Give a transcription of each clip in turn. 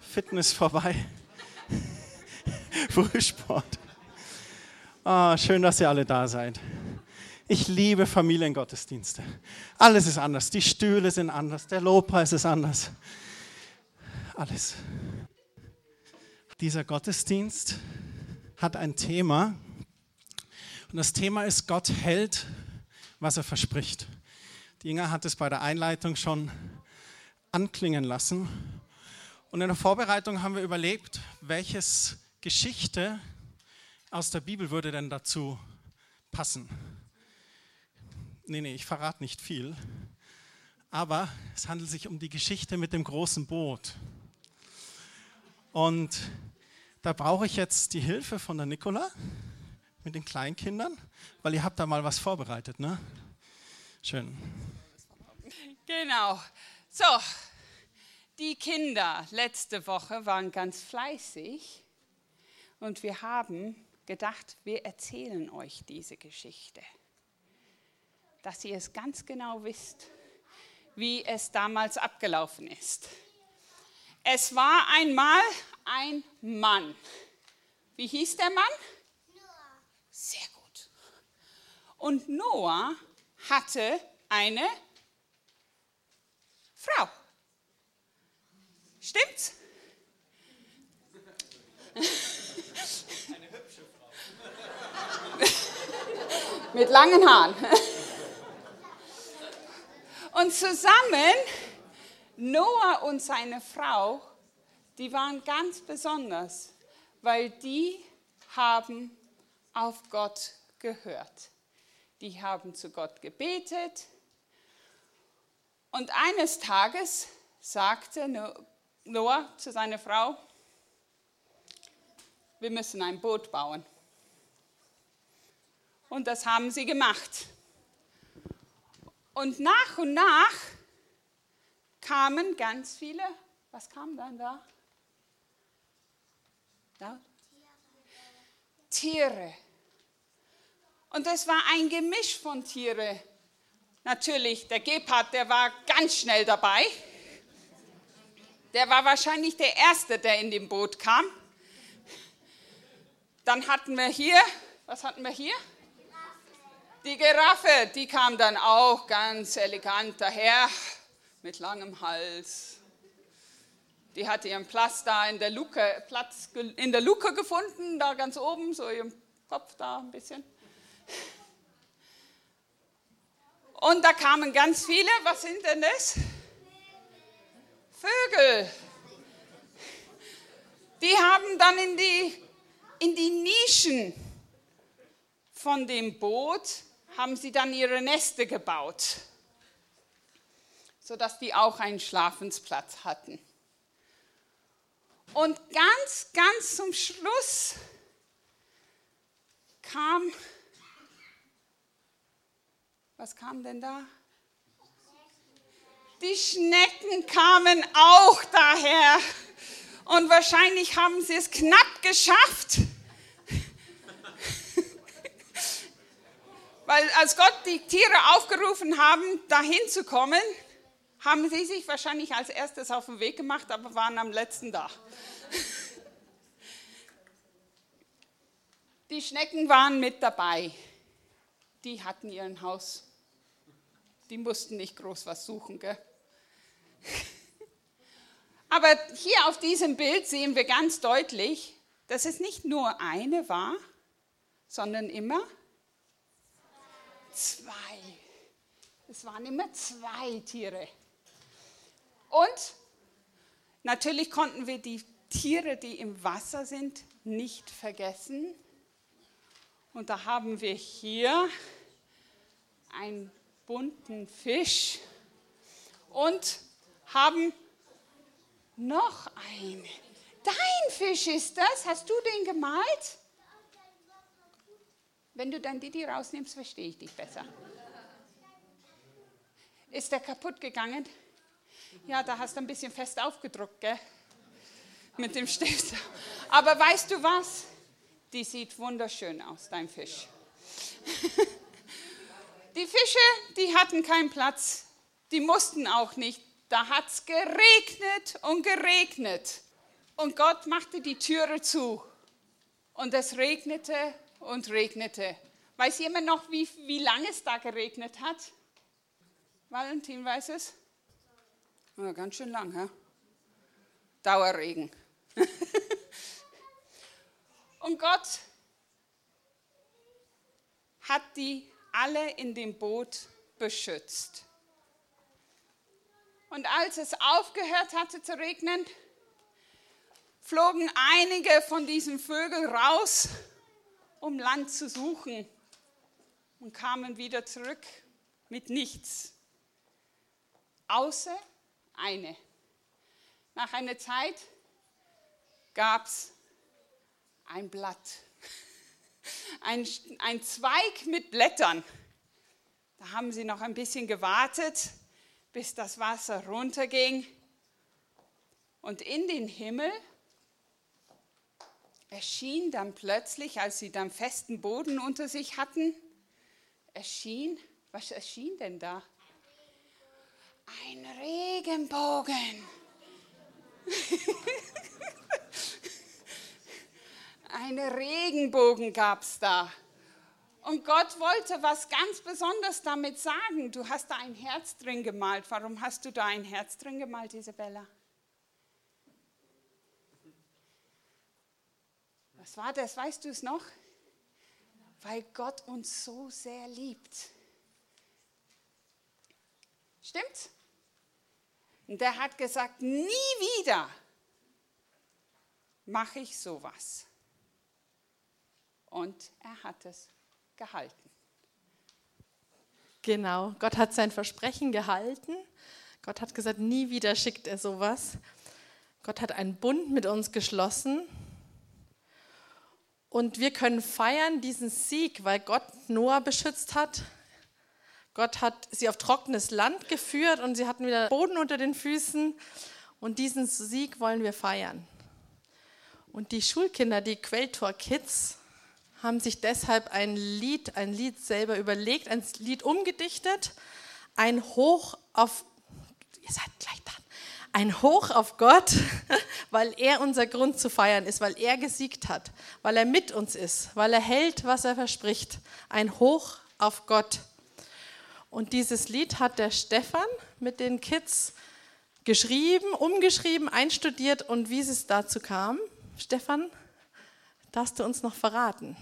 Fitness vorbei. Frühsport. Oh, schön, dass ihr alle da seid. Ich liebe Familiengottesdienste. Alles ist anders. Die Stühle sind anders. Der Lobpreis ist anders. Alles. Dieser Gottesdienst hat ein Thema. Und das Thema ist, Gott hält, was er verspricht. Die Inga hat es bei der Einleitung schon anklingen lassen. Und in der Vorbereitung haben wir überlegt, welches Geschichte aus der Bibel würde denn dazu passen. Nee, nee, ich verrate nicht viel. Aber es handelt sich um die Geschichte mit dem großen Boot. Und da brauche ich jetzt die Hilfe von der Nicola mit den Kleinkindern, weil ihr habt da mal was vorbereitet, ne? Schön. Genau. So, die Kinder letzte Woche waren ganz fleißig und wir haben gedacht, wir erzählen euch diese Geschichte, dass ihr es ganz genau wisst, wie es damals abgelaufen ist. Es war einmal ein Mann. Wie hieß der Mann? Noah. Sehr gut. Und Noah hatte eine Frau. Stimmt's? Eine hübsche Frau. Mit langen Haaren. Und zusammen, Noah und seine Frau, die waren ganz besonders, weil die haben auf Gott gehört. Die haben zu Gott gebetet. Und eines Tages sagte Noah zu seiner Frau, wir müssen ein Boot bauen. Und das haben sie gemacht. Und nach und nach kamen ganz viele, was kam dann da? da? Tiere. Und es war ein Gemisch von Tieren. Natürlich, der Gepard, der war ganz schnell dabei. Der war wahrscheinlich der Erste, der in dem Boot kam. Dann hatten wir hier, was hatten wir hier? Die Giraffe, die kam dann auch ganz elegant daher mit langem Hals. Die hatte ihren Platz da in der Luke, Platz in der Luke gefunden, da ganz oben, so ihren Kopf da ein bisschen. Und da kamen ganz viele, was sind denn das? Vögel. Die haben dann in die, in die Nischen von dem Boot, haben sie dann ihre Neste gebaut, sodass die auch einen Schlafensplatz hatten. Und ganz, ganz zum Schluss kam, was kam denn da? Die Schnecken kamen auch daher. Und wahrscheinlich haben sie es knapp geschafft. Weil als Gott die Tiere aufgerufen haben, dahin zu kommen, haben sie sich wahrscheinlich als erstes auf den Weg gemacht, aber waren am letzten da. Die Schnecken waren mit dabei. Die hatten ihren Haus. Die mussten nicht groß was suchen. Gell? Aber hier auf diesem Bild sehen wir ganz deutlich, dass es nicht nur eine war, sondern immer zwei. Es waren immer zwei Tiere. Und natürlich konnten wir die Tiere, die im Wasser sind, nicht vergessen. Und da haben wir hier einen bunten Fisch und haben noch eine. Dein Fisch ist das? Hast du den gemalt? Wenn du dann Didi rausnimmst, verstehe ich dich besser. Ist der kaputt gegangen? Ja, da hast du ein bisschen fest aufgedruckt, gell? Mit dem Stift. Aber weißt du was? Die sieht wunderschön aus, dein Fisch. Die Fische, die hatten keinen Platz. Die mussten auch nicht Da hat es geregnet und geregnet. Und Gott machte die Türe zu. Und es regnete und regnete. Weiß jemand noch, wie, wie lange es da geregnet hat? Valentin weiß es? Ja, ganz schön lang, hä? Dauerregen. und Gott hat die alle in dem Boot beschützt. Und als es aufgehört hatte zu regnen, flogen einige von diesen Vögeln raus, um Land zu suchen und kamen wieder zurück mit nichts, außer eine. Nach einer Zeit gab es ein Blatt, ein, ein Zweig mit Blättern. Da haben sie noch ein bisschen gewartet, bis das Wasser runterging. Und in den Himmel erschien dann plötzlich, als sie dann festen Boden unter sich hatten, erschien, was erschien denn da? Ein Regenbogen. Ein Regenbogen gab es da. Und Gott wollte was ganz Besonderes damit sagen. Du hast da ein Herz drin gemalt. Warum hast du da ein Herz drin gemalt, Isabella? Was war das? Weißt du es noch? Weil Gott uns so sehr liebt. Stimmt's? Und der hat gesagt, nie wieder mache ich sowas. Und er hat es gehalten. Genau, Gott hat sein Versprechen gehalten. Gott hat gesagt, nie wieder schickt er sowas. Gott hat einen Bund mit uns geschlossen. Und wir können feiern diesen Sieg, weil Gott Noah beschützt hat. Gott hat sie auf trockenes Land geführt und sie hatten wieder Boden unter den Füßen. Und diesen Sieg wollen wir feiern. Und die Schulkinder, die Quelltor Kids, haben sich deshalb ein Lied, ein Lied selber überlegt, ein Lied umgedichtet, ein Hoch auf, ihr seid gleich dran, ein Hoch auf Gott, weil er unser Grund zu feiern ist, weil er gesiegt hat, weil er mit uns ist, weil er hält, was er verspricht. Ein Hoch auf Gott. Und dieses Lied hat der Stefan mit den Kids geschrieben, umgeschrieben, einstudiert und wie es dazu kam. Stefan, darfst du uns noch verraten?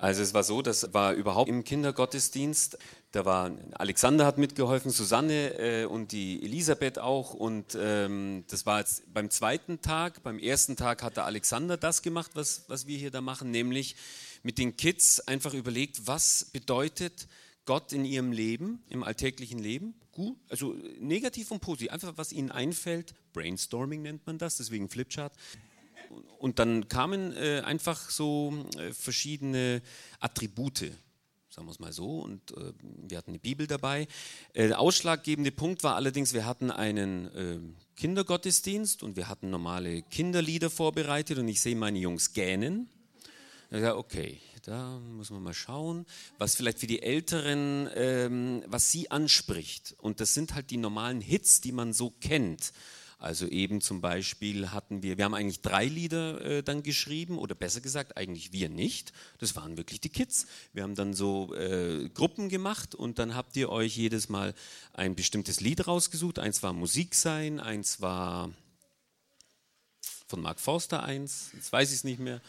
Also es war so, das war überhaupt im Kindergottesdienst. Da war Alexander hat mitgeholfen, Susanne äh, und die Elisabeth auch. Und ähm, das war jetzt beim zweiten Tag. Beim ersten Tag hat der Alexander das gemacht, was, was wir hier da machen, nämlich mit den Kids einfach überlegt, was bedeutet Gott in ihrem Leben, im alltäglichen Leben. Gut, also negativ und positiv, einfach was ihnen einfällt. Brainstorming nennt man das, deswegen Flipchart und dann kamen äh, einfach so äh, verschiedene Attribute, sagen wir es mal so, und äh, wir hatten eine Bibel dabei. Äh, der ausschlaggebende Punkt war allerdings, wir hatten einen ähm, Kindergottesdienst und wir hatten normale Kinderlieder vorbereitet und ich sehe meine Jungs gähnen. Ja, okay, da muss man mal schauen, was vielleicht für die Älteren, ähm, was sie anspricht. Und das sind halt die normalen Hits, die man so kennt. Also eben zum Beispiel hatten wir, wir haben eigentlich drei Lieder äh, dann geschrieben oder besser gesagt eigentlich wir nicht. Das waren wirklich die Kids. Wir haben dann so äh, Gruppen gemacht und dann habt ihr euch jedes Mal ein bestimmtes Lied rausgesucht. Eins war Musik sein, eins war von Mark Forster eins, jetzt weiß ich es nicht mehr.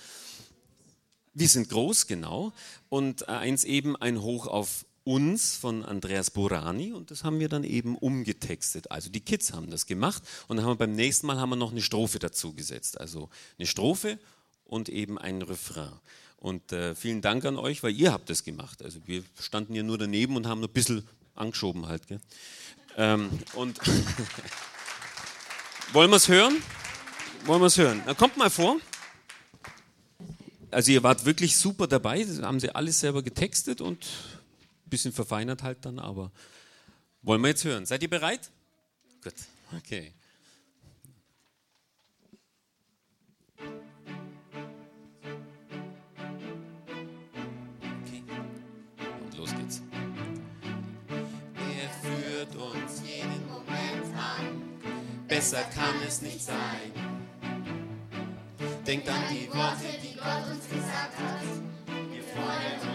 Wir sind groß, genau. Und eins eben ein Hoch auf uns von Andreas Borani und das haben wir dann eben umgetextet. Also die Kids haben das gemacht und dann haben wir beim nächsten Mal haben wir noch eine Strophe dazu gesetzt. Also eine Strophe und eben ein Refrain. Und äh, vielen Dank an euch, weil ihr habt das gemacht. Also wir standen ja nur daneben und haben nur ein bisschen angeschoben halt. Ähm, und wollen wir es hören? Wollen wir es hören? Dann kommt mal vor. Also ihr wart wirklich super dabei, das haben sie alles selber getextet und bisschen verfeinert halt dann, aber wollen wir jetzt hören. Seid ihr bereit? Gut, okay. Er besser kann es nicht sein. Denkt an die Worte, die Gott uns gesagt hat. Wir freuen uns,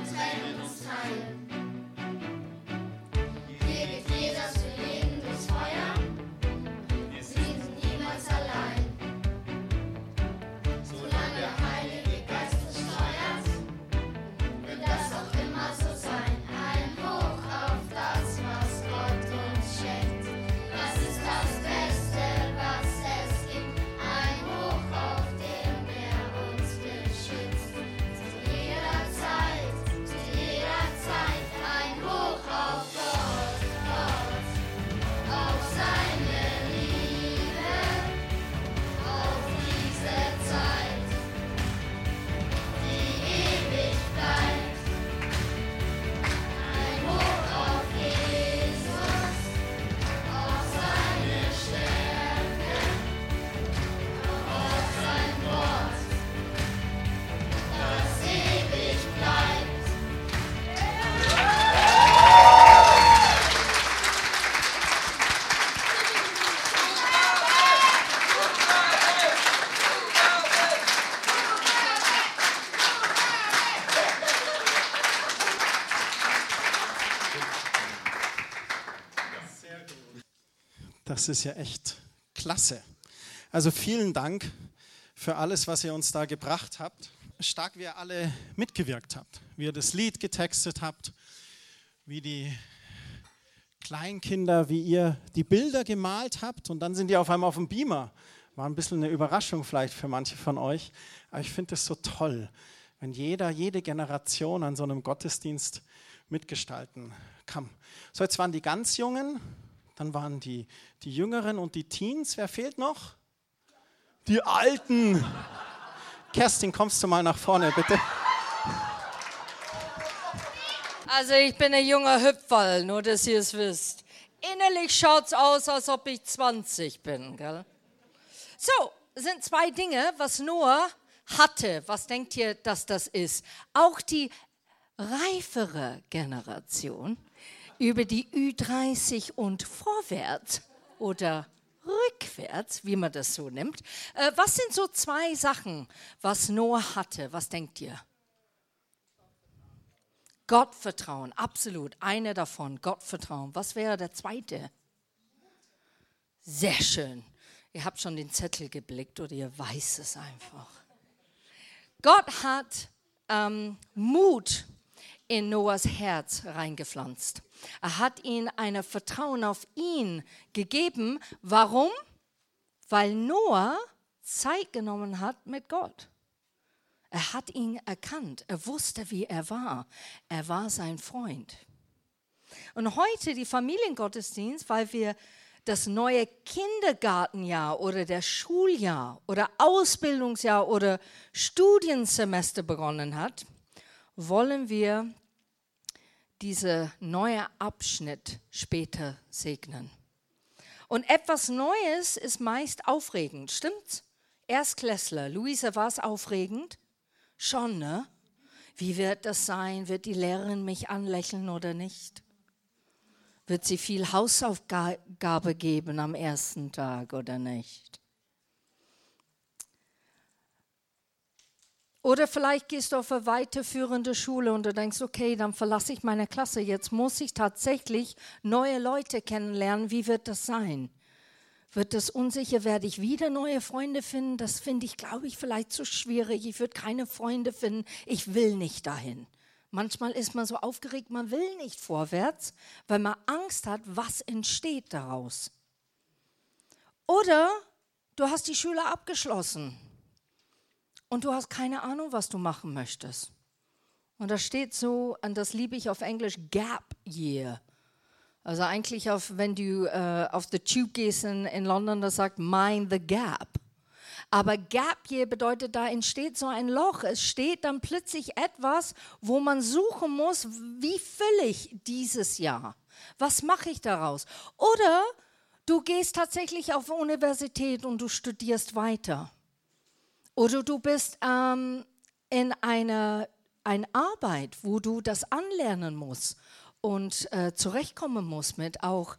Das ist ja echt klasse. Also vielen Dank für alles, was ihr uns da gebracht habt. Stark, wie ihr alle mitgewirkt habt, wie ihr das Lied getextet habt, wie die Kleinkinder, wie ihr die Bilder gemalt habt und dann sind die auf einmal auf dem Beamer. War ein bisschen eine Überraschung vielleicht für manche von euch, aber ich finde es so toll, wenn jeder, jede Generation an so einem Gottesdienst mitgestalten kann. So, jetzt waren die ganz Jungen, dann waren die, die Jüngeren und die Teens. Wer fehlt noch? Die Alten. Kerstin, kommst du mal nach vorne, bitte? Also ich bin ein junger Hüpferl, nur dass ihr es wisst. Innerlich schaut's aus, als ob ich 20 bin, gell? So, sind zwei Dinge, was Noah hatte. Was denkt ihr, dass das ist? Auch die reifere Generation über die Ü30 und vorwärts oder rückwärts, wie man das so nimmt. Äh, was sind so zwei Sachen, was Noah hatte? Was denkt ihr? Gottvertrauen, absolut. Eine davon, Gottvertrauen. Was wäre der zweite? Sehr schön. Ihr habt schon den Zettel geblickt oder ihr weiß es einfach. Gott hat ähm, Mut in Noahs Herz reingepflanzt. Er hat ihm ein Vertrauen auf ihn gegeben. Warum? Weil Noah Zeit genommen hat mit Gott. Er hat ihn erkannt. Er wusste, wie er war. Er war sein Freund. Und heute die Familiengottesdienst, weil wir das neue Kindergartenjahr oder der Schuljahr oder Ausbildungsjahr oder Studiensemester begonnen hat, wollen wir diese neue Abschnitt später segnen. Und etwas Neues ist meist aufregend, stimmt's? Erstklässler, Luisa, war es aufregend? Schon, ne? Wie wird das sein? Wird die Lehrerin mich anlächeln oder nicht? Wird sie viel Hausaufgabe geben am ersten Tag oder nicht? Oder vielleicht gehst du auf eine weiterführende Schule und du denkst, okay, dann verlasse ich meine Klasse. Jetzt muss ich tatsächlich neue Leute kennenlernen. Wie wird das sein? Wird das unsicher? Werde ich wieder neue Freunde finden? Das finde ich, glaube ich, vielleicht zu schwierig. Ich würde keine Freunde finden. Ich will nicht dahin. Manchmal ist man so aufgeregt, man will nicht vorwärts, weil man Angst hat, was entsteht daraus. Oder du hast die Schule abgeschlossen und du hast keine Ahnung, was du machen möchtest. Und da steht so, und das liebe ich auf Englisch, Gap Year. Also eigentlich, auf, wenn du äh, auf the Tube gehst in, in London, das sagt Mind the Gap. Aber Gap Year bedeutet, da entsteht so ein Loch. Es steht dann plötzlich etwas, wo man suchen muss, wie fülle ich dieses Jahr? Was mache ich daraus? Oder du gehst tatsächlich auf Universität und du studierst weiter. Oder du bist ähm, in einer eine Arbeit, wo du das anlernen musst und äh, zurechtkommen musst mit auch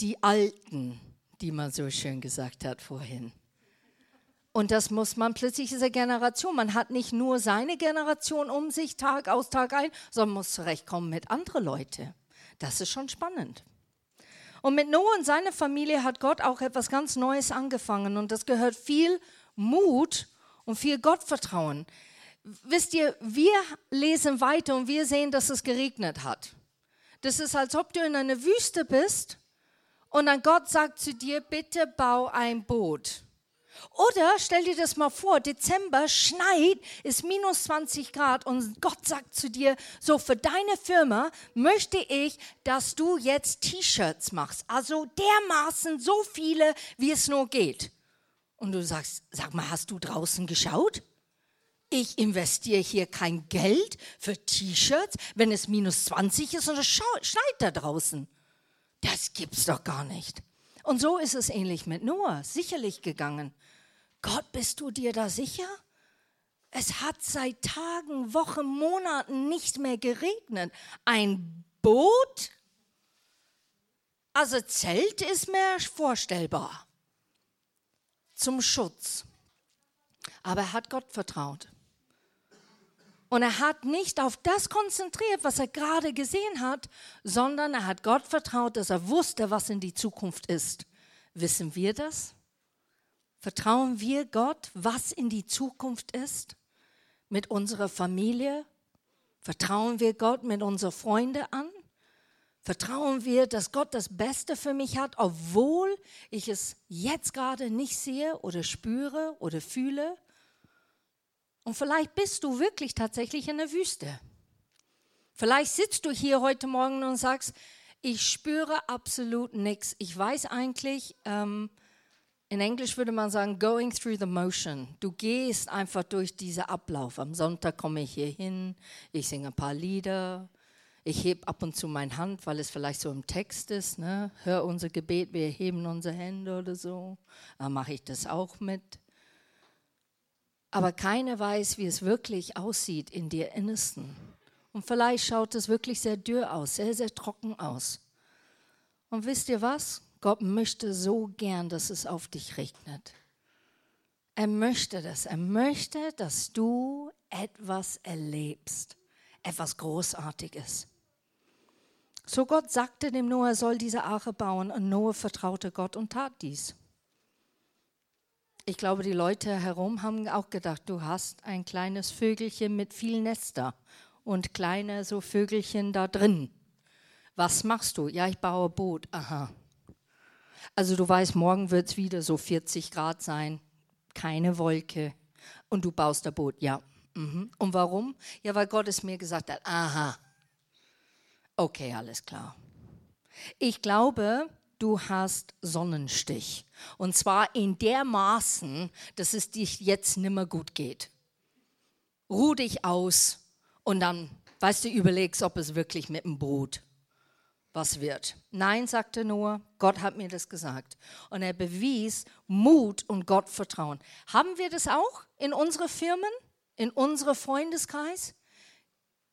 die Alten, die man so schön gesagt hat vorhin. Und das muss man plötzlich dieser Generation. Man hat nicht nur seine Generation um sich, Tag aus, Tag ein, sondern muss zurechtkommen mit anderen Leuten. Das ist schon spannend. Und mit Noah und seiner Familie hat Gott auch etwas ganz Neues angefangen. Und das gehört viel Mut und viel Gottvertrauen. Wisst ihr, wir lesen weiter und wir sehen, dass es geregnet hat. Das ist, als ob du in einer Wüste bist und dann Gott sagt zu dir, bitte bau ein Boot. Oder stell dir das mal vor, Dezember schneit, ist minus 20 Grad und Gott sagt zu dir, so für deine Firma möchte ich, dass du jetzt T-Shirts machst. Also dermaßen so viele, wie es nur geht. Und du sagst, sag mal, hast du draußen geschaut? Ich investiere hier kein Geld für T-Shirts, wenn es minus 20 ist und es schneit da draußen. Das gibt's doch gar nicht. Und so ist es ähnlich mit Noah, sicherlich gegangen. Gott, bist du dir da sicher? Es hat seit Tagen, Wochen, Monaten nicht mehr geregnet. Ein Boot? Also Zelt ist mir vorstellbar. Zum Schutz. Aber er hat Gott vertraut. Und er hat nicht auf das konzentriert, was er gerade gesehen hat, sondern er hat Gott vertraut, dass er wusste, was in die Zukunft ist. Wissen wir das? Vertrauen wir Gott, was in die Zukunft ist? Mit unserer Familie? Vertrauen wir Gott mit unseren Freunden an? Vertrauen wir, dass Gott das Beste für mich hat, obwohl ich es jetzt gerade nicht sehe oder spüre oder fühle? Und vielleicht bist du wirklich tatsächlich in der Wüste. Vielleicht sitzt du hier heute Morgen und sagst, ich spüre absolut nichts. Ich weiß eigentlich, ähm, in Englisch würde man sagen, going through the motion. Du gehst einfach durch diesen Ablauf. Am Sonntag komme ich hier hin, ich singe ein paar Lieder, ich hebe ab und zu meine Hand, weil es vielleicht so im Text ist. Ne? Hör unser Gebet, wir heben unsere Hände oder so. Dann mache ich das auch mit. Aber keiner weiß, wie es wirklich aussieht in dir Innersten. Und vielleicht schaut es wirklich sehr dürr aus, sehr, sehr trocken aus. Und wisst ihr was? Gott möchte so gern, dass es auf dich regnet. Er möchte das. Er möchte, dass du etwas erlebst, etwas Großartiges. So Gott sagte dem Noah, soll diese Arche bauen und Noah vertraute Gott und tat dies. Ich glaube, die Leute herum haben auch gedacht, du hast ein kleines Vögelchen mit viel Nester und kleine so Vögelchen da drin. Was machst du? Ja, ich baue Boot. Aha. Also du weißt, morgen wird es wieder so 40 Grad sein, keine Wolke. Und du baust ein Boot, ja. Mhm. Und warum? Ja, weil Gott es mir gesagt hat. Aha. Okay, alles klar. Ich glaube, du hast Sonnenstich. Und zwar in der Maßen, dass es dich jetzt nimmer gut geht. Ruh dich aus und dann, weißt du, überlegst, ob es wirklich mit dem Boot was wird. Nein, sagte Noah, Gott hat mir das gesagt. Und er bewies Mut und Gottvertrauen. Haben wir das auch in unseren Firmen, in unserem Freundeskreis?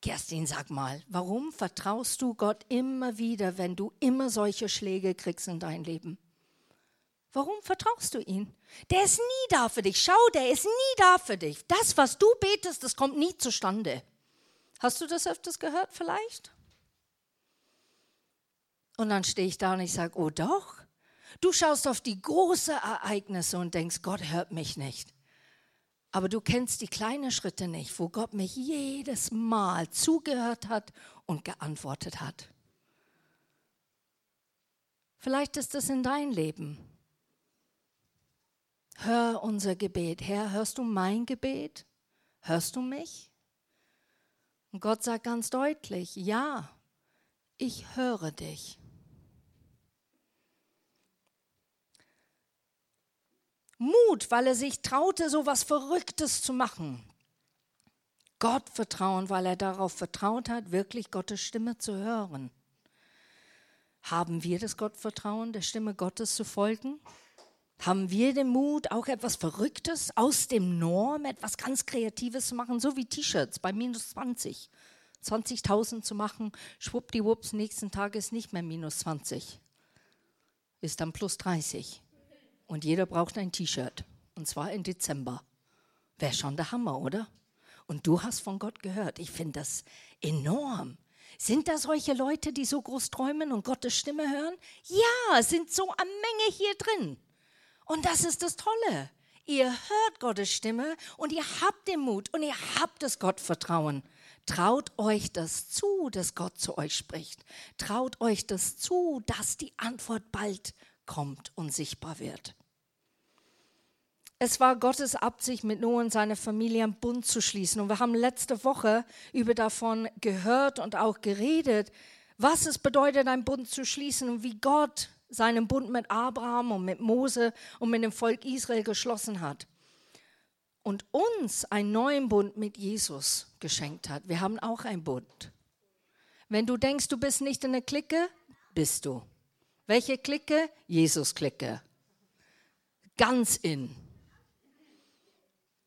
Kerstin, sag mal, warum vertraust du Gott immer wieder, wenn du immer solche Schläge kriegst in dein Leben? Warum vertraust du ihm? Der ist nie da für dich. Schau, der ist nie da für dich. Das, was du betest, das kommt nie zustande. Hast du das öfters gehört vielleicht? Und dann stehe ich da und ich sage, oh doch. Du schaust auf die großen Ereignisse und denkst, Gott hört mich nicht. Aber du kennst die kleinen Schritte nicht, wo Gott mich jedes Mal zugehört hat und geantwortet hat. Vielleicht ist das in dein Leben. Hör unser Gebet. Herr, hörst du mein Gebet? Hörst du mich? Und Gott sagt ganz deutlich, ja, ich höre dich. Mut, weil er sich traute, so was Verrücktes zu machen. Gott vertrauen, weil er darauf vertraut hat, wirklich Gottes Stimme zu hören. Haben wir das Gottvertrauen, der Stimme Gottes zu folgen? Haben wir den Mut, auch etwas Verrücktes aus dem Norm, etwas ganz Kreatives zu machen, so wie T-Shirts bei minus 20? 20.000 zu machen, schwuppdiwupps, nächsten Tag ist nicht mehr minus 20. ist dann plus 30. Und jeder braucht ein T-Shirt. Und zwar im Dezember. Wäre schon der Hammer, oder? Und du hast von Gott gehört. Ich finde das enorm. Sind da solche Leute, die so groß träumen und Gottes Stimme hören? Ja, sind so eine Menge hier drin. Und das ist das Tolle. Ihr hört Gottes Stimme und ihr habt den Mut und ihr habt das Gottvertrauen. Traut euch das zu, dass Gott zu euch spricht. Traut euch das zu, dass die Antwort bald kommt und sichtbar wird. Es war Gottes Absicht, mit Noah und seiner Familie einen Bund zu schließen. Und wir haben letzte Woche über davon gehört und auch geredet, was es bedeutet, einen Bund zu schließen und wie Gott seinen Bund mit Abraham und mit Mose und mit dem Volk Israel geschlossen hat. Und uns einen neuen Bund mit Jesus geschenkt hat. Wir haben auch einen Bund. Wenn du denkst, du bist nicht in der Clique, bist du. Welche Clique? Jesus-Clique. Ganz in.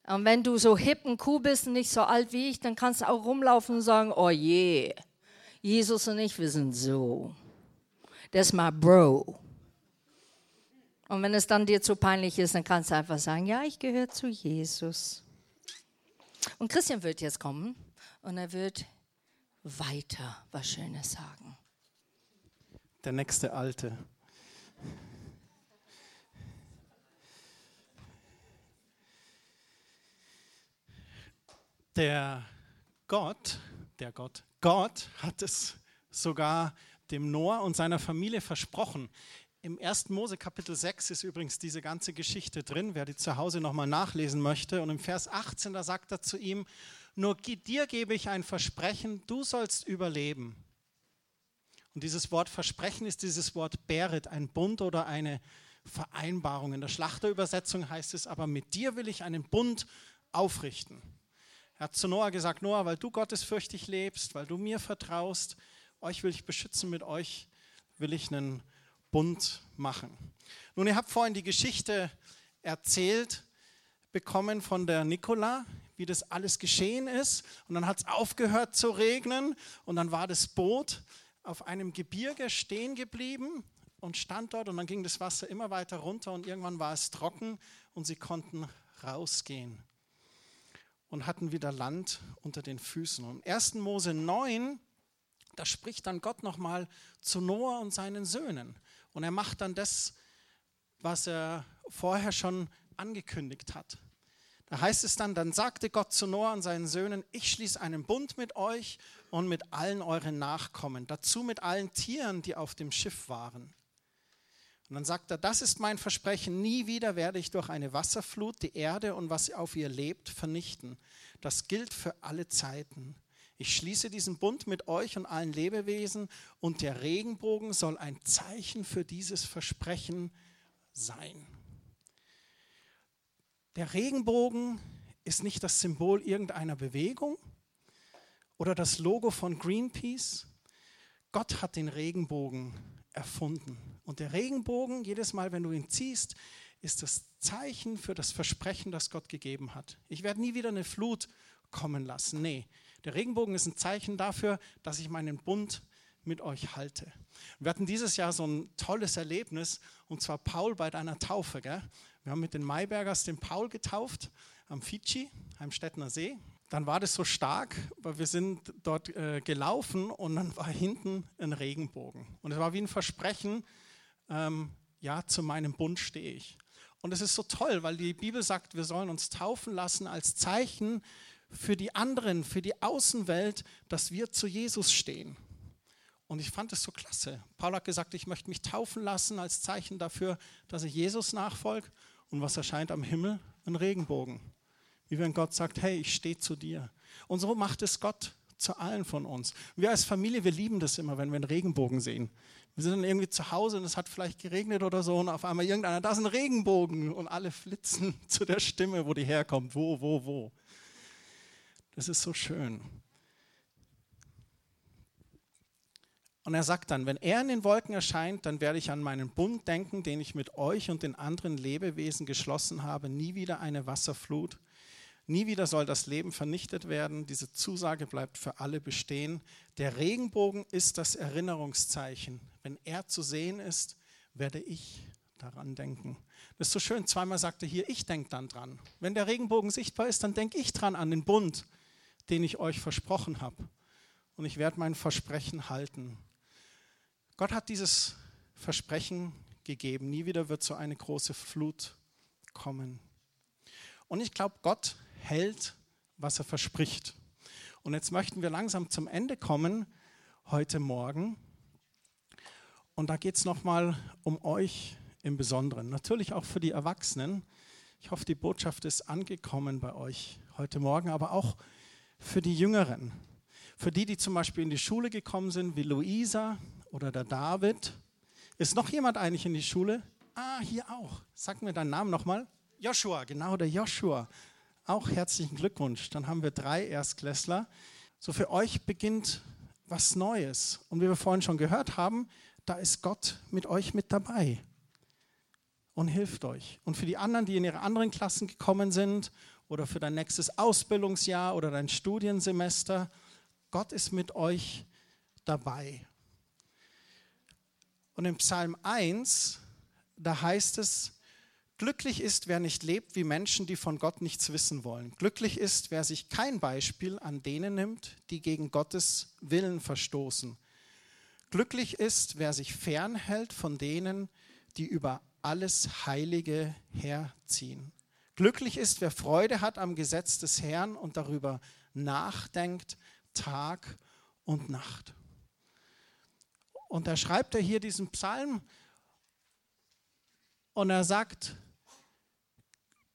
Und wenn du so hip und cool bist und nicht so alt wie ich, dann kannst du auch rumlaufen und sagen, oh je, Jesus und ich, wir sind so. Das ist my bro. Und wenn es dann dir zu peinlich ist, dann kannst du einfach sagen, ja, ich gehöre zu Jesus. Und Christian wird jetzt kommen und er wird weiter was Schönes sagen. Der nächste Alte. Der Gott, der Gott, Gott hat es sogar dem Noah und seiner Familie versprochen. Im 1. Mose Kapitel 6 ist übrigens diese ganze Geschichte drin, wer die zu Hause nochmal nachlesen möchte. Und im Vers 18, da sagt er zu ihm, nur dir gebe ich ein Versprechen, du sollst überleben. Und dieses Wort Versprechen ist dieses Wort Beret, ein Bund oder eine Vereinbarung. In der Schlachterübersetzung heißt es aber, mit dir will ich einen Bund aufrichten. Er hat zu Noah gesagt, Noah, weil du gottesfürchtig lebst, weil du mir vertraust, euch will ich beschützen, mit euch will ich einen Bund machen. Nun, ihr habt vorhin die Geschichte erzählt bekommen von der Nicola, wie das alles geschehen ist. Und dann hat es aufgehört zu regnen und dann war das Boot auf einem Gebirge stehen geblieben und stand dort und dann ging das Wasser immer weiter runter und irgendwann war es trocken und sie konnten rausgehen und hatten wieder Land unter den Füßen. Und 1. Mose 9 da spricht dann Gott nochmal zu Noah und seinen Söhnen. Und er macht dann das, was er vorher schon angekündigt hat. Da heißt es dann, dann sagte Gott zu Noah und seinen Söhnen, ich schließe einen Bund mit euch und mit allen euren Nachkommen, dazu mit allen Tieren, die auf dem Schiff waren. Und dann sagt er, das ist mein Versprechen, nie wieder werde ich durch eine Wasserflut die Erde und was auf ihr lebt vernichten. Das gilt für alle Zeiten. Ich schließe diesen Bund mit euch und allen Lebewesen und der Regenbogen soll ein Zeichen für dieses Versprechen sein. Der Regenbogen ist nicht das Symbol irgendeiner Bewegung oder das Logo von Greenpeace. Gott hat den Regenbogen erfunden. Und der Regenbogen, jedes Mal, wenn du ihn ziehst, ist das Zeichen für das Versprechen, das Gott gegeben hat. Ich werde nie wieder eine Flut kommen lassen. Nee, der Regenbogen ist ein Zeichen dafür, dass ich meinen Bund mit euch halte. Wir hatten dieses Jahr so ein tolles Erlebnis, und zwar Paul bei deiner Taufe. Gell? Wir haben mit den Maybergers den Paul getauft am Fidschi, am Stettner See. Dann war das so stark, weil wir sind dort äh, gelaufen und dann war hinten ein Regenbogen. Und es war wie ein Versprechen, ähm, ja, zu meinem Bund stehe ich. Und es ist so toll, weil die Bibel sagt, wir sollen uns taufen lassen als Zeichen für die anderen, für die Außenwelt, dass wir zu Jesus stehen. Und ich fand es so klasse. Paul hat gesagt, ich möchte mich taufen lassen als Zeichen dafür, dass ich Jesus nachfolge. Und was erscheint am Himmel? Ein Regenbogen. Wie wenn Gott sagt, hey, ich stehe zu dir. Und so macht es Gott zu allen von uns. Wir als Familie, wir lieben das immer, wenn wir einen Regenbogen sehen. Wir sind dann irgendwie zu Hause und es hat vielleicht geregnet oder so und auf einmal irgendeiner, da ist ein Regenbogen und alle flitzen zu der Stimme, wo die herkommt. Wo, wo, wo. Das ist so schön. Und er sagt dann, wenn er in den Wolken erscheint, dann werde ich an meinen Bund denken, den ich mit euch und den anderen Lebewesen geschlossen habe. Nie wieder eine Wasserflut. Nie wieder soll das Leben vernichtet werden. Diese Zusage bleibt für alle bestehen. Der Regenbogen ist das Erinnerungszeichen. Wenn er zu sehen ist, werde ich daran denken. Das ist so schön, zweimal sagte hier, ich denke dann dran. Wenn der Regenbogen sichtbar ist, dann denke ich dran an den Bund, den ich euch versprochen habe. Und ich werde mein Versprechen halten. Gott hat dieses Versprechen gegeben. Nie wieder wird so eine große Flut kommen. Und ich glaube, Gott hält, was er verspricht. Und jetzt möchten wir langsam zum Ende kommen heute Morgen. Und da geht es nochmal um euch im Besonderen. Natürlich auch für die Erwachsenen. Ich hoffe, die Botschaft ist angekommen bei euch heute Morgen, aber auch für die Jüngeren. Für die, die zum Beispiel in die Schule gekommen sind, wie Luisa oder der David. Ist noch jemand eigentlich in die Schule? Ah, hier auch. Sag mir deinen Namen nochmal. Joshua, genau, der Joshua. Auch herzlichen Glückwunsch. Dann haben wir drei Erstklässler. So für euch beginnt was Neues. Und wie wir vorhin schon gehört haben, da ist Gott mit euch mit dabei und hilft euch. Und für die anderen, die in ihre anderen Klassen gekommen sind oder für dein nächstes Ausbildungsjahr oder dein Studiensemester, Gott ist mit euch dabei. Und im Psalm 1, da heißt es, glücklich ist, wer nicht lebt wie Menschen, die von Gott nichts wissen wollen. Glücklich ist, wer sich kein Beispiel an denen nimmt, die gegen Gottes Willen verstoßen. Glücklich ist, wer sich fernhält von denen, die über alles Heilige herziehen. Glücklich ist, wer Freude hat am Gesetz des Herrn und darüber nachdenkt, Tag und Nacht. Und da schreibt er hier diesen Psalm und er sagt,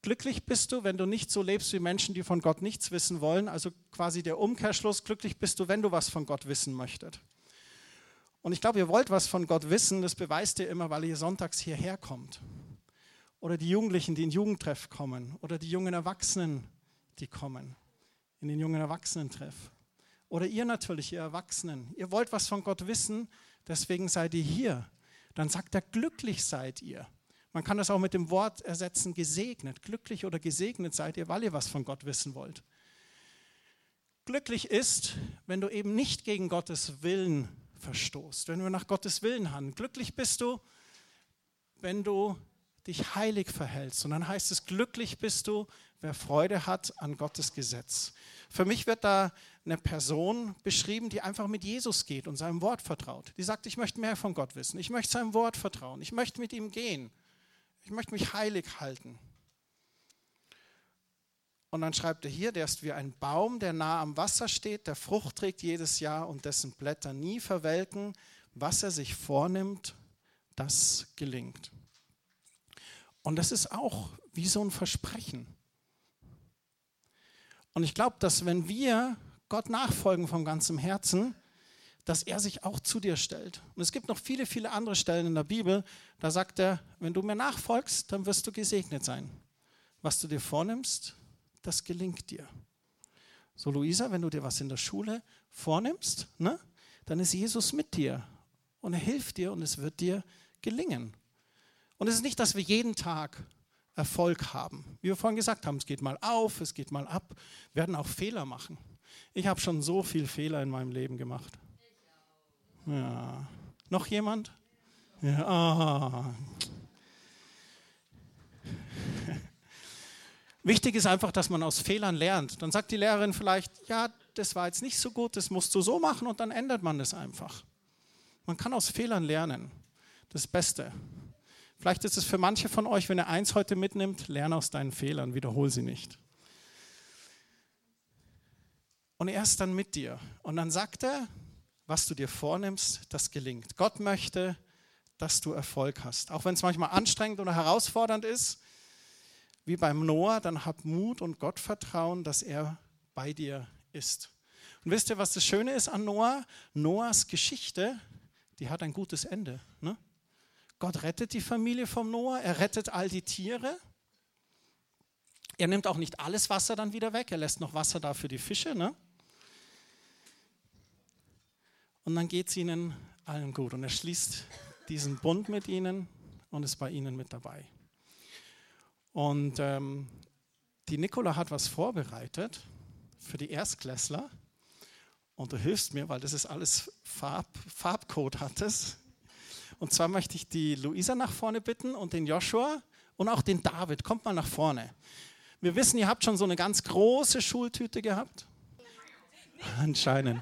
glücklich bist du, wenn du nicht so lebst wie Menschen, die von Gott nichts wissen wollen. Also quasi der Umkehrschluss, glücklich bist du, wenn du was von Gott wissen möchtest. Und ich glaube, ihr wollt was von Gott wissen, das beweist ihr immer, weil ihr sonntags hierher kommt. Oder die Jugendlichen, die in Jugendtreff kommen. Oder die jungen Erwachsenen, die kommen in den jungen Erwachsenentreff. Oder ihr natürlich, ihr Erwachsenen. Ihr wollt was von Gott wissen, deswegen seid ihr hier. Dann sagt er, glücklich seid ihr. Man kann das auch mit dem Wort ersetzen, gesegnet. Glücklich oder gesegnet seid ihr, weil ihr was von Gott wissen wollt. Glücklich ist, wenn du eben nicht gegen Gottes Willen verstoßt, wenn wir nach Gottes Willen handeln. Glücklich bist du, wenn du dich heilig verhältst. Und dann heißt es, glücklich bist du, wer Freude hat an Gottes Gesetz. Für mich wird da eine Person beschrieben, die einfach mit Jesus geht und seinem Wort vertraut. Die sagt, ich möchte mehr von Gott wissen. Ich möchte seinem Wort vertrauen. Ich möchte mit ihm gehen. Ich möchte mich heilig halten. Und dann schreibt er hier, der ist wie ein Baum, der nah am Wasser steht, der Frucht trägt jedes Jahr und dessen Blätter nie verwelken. Was er sich vornimmt, das gelingt. Und das ist auch wie so ein Versprechen. Und ich glaube, dass wenn wir Gott nachfolgen vom ganzen Herzen, dass er sich auch zu dir stellt. Und es gibt noch viele, viele andere Stellen in der Bibel, da sagt er, wenn du mir nachfolgst, dann wirst du gesegnet sein. Was du dir vornimmst, das gelingt dir. So, Luisa, wenn du dir was in der Schule vornimmst, ne, dann ist Jesus mit dir und er hilft dir und es wird dir gelingen. Und es ist nicht, dass wir jeden Tag Erfolg haben. Wie wir vorhin gesagt haben, es geht mal auf, es geht mal ab. Wir werden auch Fehler machen. Ich habe schon so viele Fehler in meinem Leben gemacht. Ja. Noch jemand? Ja. Wichtig ist einfach, dass man aus Fehlern lernt. Dann sagt die Lehrerin vielleicht, ja, das war jetzt nicht so gut, das musst du so machen und dann ändert man das einfach. Man kann aus Fehlern lernen. Das Beste. Vielleicht ist es für manche von euch, wenn ihr eins heute mitnimmt, lerne aus deinen Fehlern, wiederhol sie nicht. Und er ist dann mit dir. Und dann sagt er, was du dir vornimmst, das gelingt. Gott möchte, dass du Erfolg hast. Auch wenn es manchmal anstrengend oder herausfordernd ist, wie beim Noah, dann hab Mut und Gottvertrauen, dass er bei dir ist. Und wisst ihr, was das Schöne ist an Noah? Noahs Geschichte, die hat ein gutes Ende. Ne? Gott rettet die Familie vom Noah, er rettet all die Tiere. Er nimmt auch nicht alles Wasser dann wieder weg, er lässt noch Wasser da für die Fische. Ne? Und dann geht es ihnen allen gut und er schließt diesen Bund mit ihnen und ist bei ihnen mit dabei. Und ähm, die Nicola hat was vorbereitet für die Erstklässler. Und du hilfst mir, weil das ist alles Farb, Farbcode hat es. Und zwar möchte ich die Luisa nach vorne bitten und den Joshua und auch den David. Kommt mal nach vorne. Wir wissen, ihr habt schon so eine ganz große Schultüte gehabt. Anscheinend.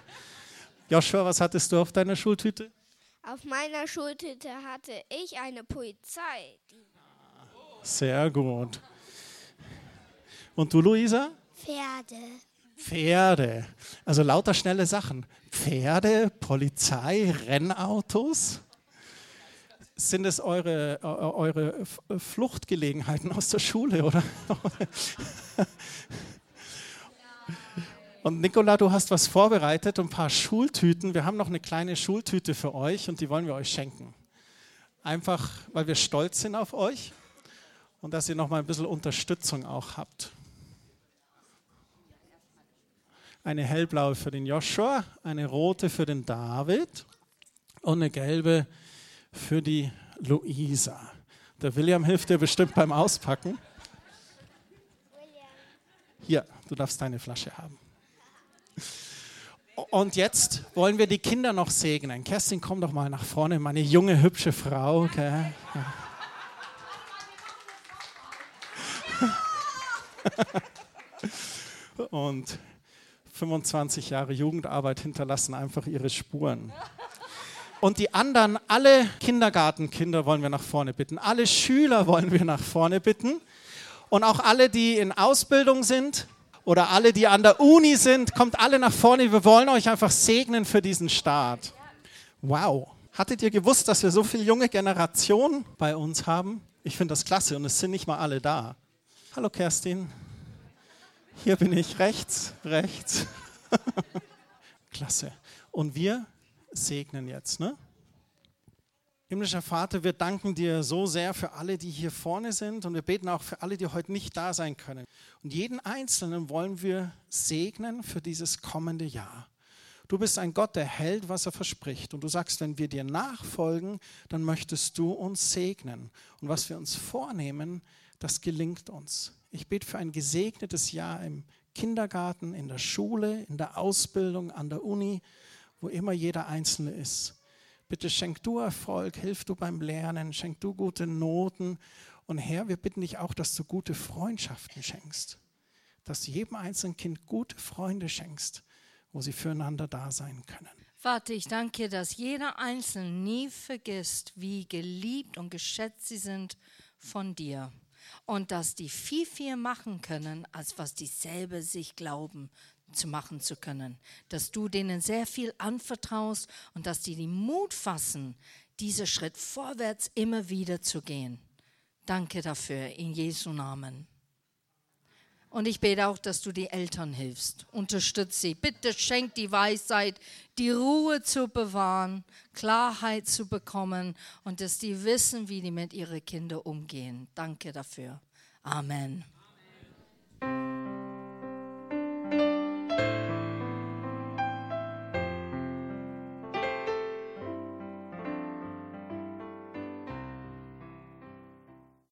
Joshua, was hattest du auf deiner Schultüte? Auf meiner Schultüte hatte ich eine Polizei. Sehr gut. Und du, Luisa? Pferde. Pferde. Also lauter schnelle Sachen. Pferde, Polizei, Rennautos. Sind es eure, eure Fluchtgelegenheiten aus der Schule, oder? Und Nicola, du hast was vorbereitet, ein paar Schultüten. Wir haben noch eine kleine Schultüte für euch und die wollen wir euch schenken. Einfach, weil wir stolz sind auf euch und dass ihr noch mal ein bisschen Unterstützung auch habt. Eine hellblaue für den Joshua, eine rote für den David und eine gelbe für die Luisa. Der William hilft dir bestimmt beim Auspacken. Hier, du darfst deine Flasche haben. Und jetzt wollen wir die Kinder noch segnen. Kerstin, komm doch mal nach vorne, meine junge, hübsche Frau. Gell? Und 25 Jahre Jugendarbeit hinterlassen einfach ihre Spuren. Und die anderen, alle Kindergartenkinder wollen wir nach vorne bitten. Alle Schüler wollen wir nach vorne bitten. Und auch alle, die in Ausbildung sind oder alle, die an der Uni sind, kommt alle nach vorne. Wir wollen euch einfach segnen für diesen Start. Wow. Hattet ihr gewusst, dass wir so viele junge Generationen bei uns haben? Ich finde das klasse und es sind nicht mal alle da. Hallo Kerstin. Hier bin ich rechts, rechts. klasse. Und wir segnen jetzt, ne? Himmlischer Vater, wir danken dir so sehr für alle, die hier vorne sind und wir beten auch für alle, die heute nicht da sein können. Und jeden Einzelnen wollen wir segnen für dieses kommende Jahr. Du bist ein Gott, der hält, was er verspricht. Und du sagst, wenn wir dir nachfolgen, dann möchtest du uns segnen. Und was wir uns vornehmen, das gelingt uns. Ich bete für ein gesegnetes Jahr im Kindergarten, in der Schule, in der Ausbildung, an der Uni, wo immer jeder Einzelne ist. Bitte schenk du Erfolg, hilf du beim Lernen, schenk du gute Noten. Und Herr, wir bitten dich auch, dass du gute Freundschaften schenkst. Dass du jedem einzelnen Kind gute Freunde schenkst, wo sie füreinander da sein können. Vater, ich danke dir, dass jeder Einzelne nie vergisst, wie geliebt und geschätzt sie sind von dir. Und dass die viel, viel machen können, als was die selber sich glauben zu machen zu können. Dass du denen sehr viel anvertraust und dass die den Mut fassen, diesen Schritt vorwärts immer wieder zu gehen. Danke dafür, in Jesu Namen. Und ich bete auch, dass du die Eltern hilfst. Unterstütze sie. Bitte schenk die Weisheit, die Ruhe zu bewahren, Klarheit zu bekommen und dass die wissen, wie die mit ihren Kindern umgehen. Danke dafür. Amen. Amen.